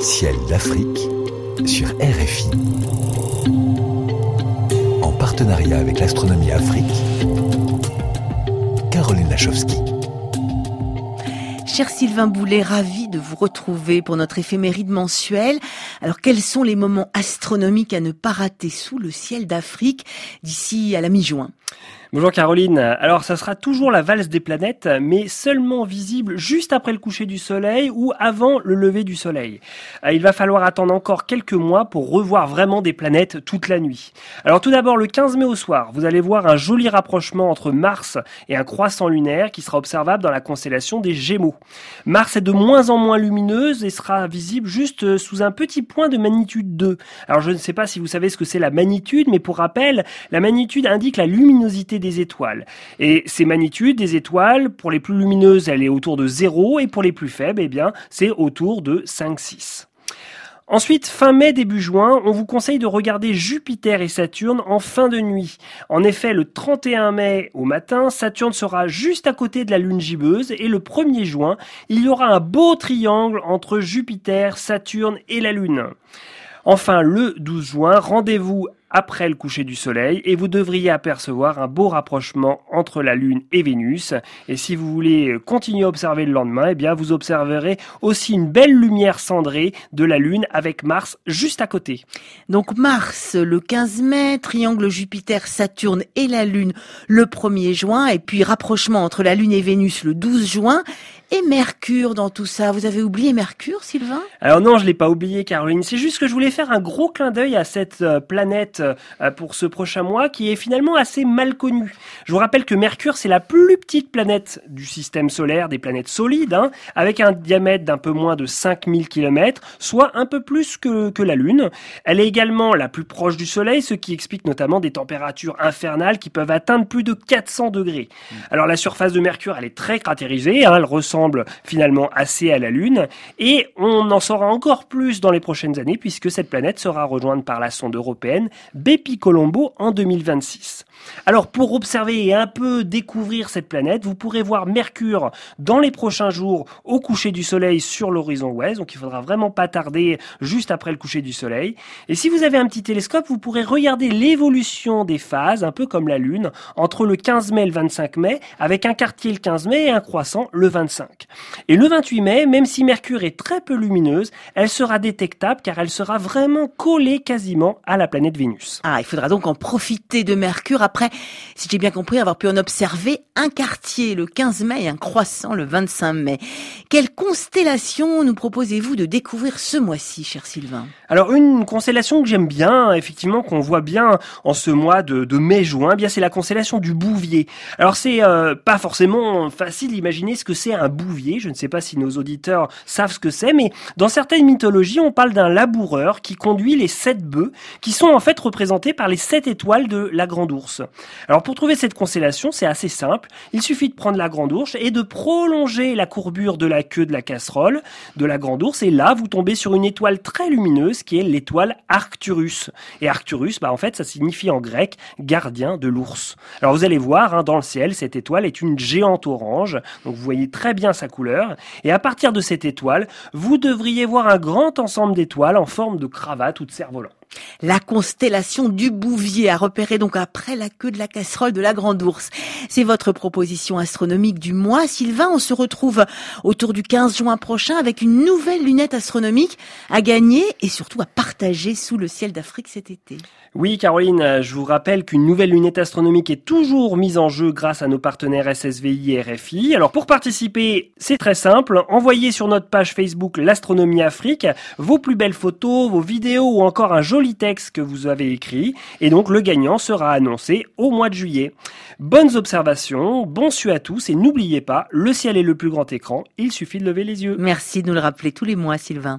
Ciel d'Afrique sur RFI. En partenariat avec l'Astronomie Afrique, Caroline Lachowski. Cher Sylvain Boulet, ravi de vous retrouver pour notre éphéméride mensuelle. Alors, quels sont les moments astronomiques à ne pas rater sous le ciel d'Afrique d'ici à la mi-juin? Bonjour Caroline. Alors ça sera toujours la valse des planètes, mais seulement visible juste après le coucher du soleil ou avant le lever du soleil. Euh, il va falloir attendre encore quelques mois pour revoir vraiment des planètes toute la nuit. Alors tout d'abord le 15 mai au soir, vous allez voir un joli rapprochement entre Mars et un croissant lunaire qui sera observable dans la constellation des Gémeaux. Mars est de moins en moins lumineuse et sera visible juste sous un petit point de magnitude 2. Alors je ne sais pas si vous savez ce que c'est la magnitude, mais pour rappel, la magnitude indique la luminosité des étoiles. Et ces magnitudes des étoiles, pour les plus lumineuses, elle est autour de 0 et pour les plus faibles, eh bien, c'est autour de 5-6. Ensuite, fin mai, début juin, on vous conseille de regarder Jupiter et Saturne en fin de nuit. En effet, le 31 mai au matin, Saturne sera juste à côté de la Lune gibbeuse et le 1er juin, il y aura un beau triangle entre Jupiter, Saturne et la Lune. Enfin, le 12 juin, rendez-vous après le coucher du soleil et vous devriez apercevoir un beau rapprochement entre la Lune et Vénus. Et si vous voulez continuer à observer le lendemain, eh bien vous observerez aussi une belle lumière cendrée de la Lune avec Mars juste à côté. Donc Mars le 15 mai, triangle Jupiter, Saturne et la Lune le 1er juin et puis rapprochement entre la Lune et Vénus le 12 juin et Mercure dans tout ça. Vous avez oublié Mercure, Sylvain? Alors non, je l'ai pas oublié, Caroline. C'est juste que je voulais faire un gros clin d'œil à cette euh, planète euh, pour ce prochain mois qui est finalement assez mal connue. Je vous rappelle que Mercure, c'est la plus petite planète du système solaire, des planètes solides, hein, avec un diamètre d'un peu moins de 5000 km, soit un peu plus que, que la Lune. Elle est également la plus proche du Soleil, ce qui explique notamment des températures infernales qui peuvent atteindre plus de 400 degrés. Mmh. Alors la surface de Mercure, elle est très cratérisée, hein, elle ressemble finalement assez à la Lune. Et on en saura encore plus dans les prochaines années puisque cette planète sera rejointe par la sonde européenne Bepi Colombo en 2026. Alors pour observer et un peu découvrir cette planète, vous pourrez voir Mercure dans les prochains jours au coucher du soleil sur l'horizon ouest. Donc il faudra vraiment pas tarder juste après le coucher du soleil. Et si vous avez un petit télescope, vous pourrez regarder l'évolution des phases, un peu comme la Lune, entre le 15 mai et le 25 mai, avec un quartier le 15 mai et un croissant le 25. Et le 28 mai, même si Mercure est très peu lumineuse, elle sera détectable car elle sera vraiment collée quasiment à la planète Vénus. Ah, il faudra donc en profiter de Mercure après, si j'ai bien compris, avoir pu en observer un quartier le 15 mai et un croissant le 25 mai. Quelle constellation nous proposez-vous de découvrir ce mois-ci, cher Sylvain? Alors une constellation que j'aime bien, effectivement, qu'on voit bien en ce mois de, mai-juin, eh bien c'est la constellation du Bouvier. Alors c'est euh, pas forcément facile d'imaginer ce que c'est un Je ne sais pas si nos auditeurs savent ce que c'est, mais dans certaines mythologies, on parle d'un laboureur qui conduit les sept bœufs, qui sont en fait représentés par les sept étoiles de la Grande Ourse. Alors pour trouver cette constellation, c'est assez simple. Il suffit de prendre la Grande Ourse et de prolonger la courbure de la queue de la casserole de la Grande Ourse, et là, vous tombez sur une étoile très lumineuse qui est l'étoile Arcturus. Et Arcturus, bah en fait, ça signifie en grec gardien de l'ours. Alors vous allez voir, hein, dans le ciel, cette étoile est une géante orange. Donc vous voyez très bien sa couleur. Et à partir de cette étoile, vous devriez voir un grand ensemble d'étoiles en forme de cravate ou de cerf-volant. La constellation du Bouvier à repérer donc après la queue de la casserole de la Grande Ourse. C'est votre proposition astronomique du mois. Sylvain, on se retrouve autour du 15 juin prochain avec une nouvelle lunette astronomique à gagner et surtout à partager sous le ciel d'Afrique cet été. Oui, Caroline, je vous rappelle qu'une nouvelle lunette astronomique est toujours mise en jeu grâce à nos partenaires SSVI et RFI. Alors pour participer, c'est très simple. Envoyez sur notre page Facebook l'Astronomie Afrique vos plus belles photos, vos vidéos ou encore un joli que vous avez écrit et donc le gagnant sera annoncé au mois de juillet. Bonnes observations, bon su à tous et n'oubliez pas, le ciel est le plus grand écran, il suffit de lever les yeux. Merci de nous le rappeler tous les mois Sylvain.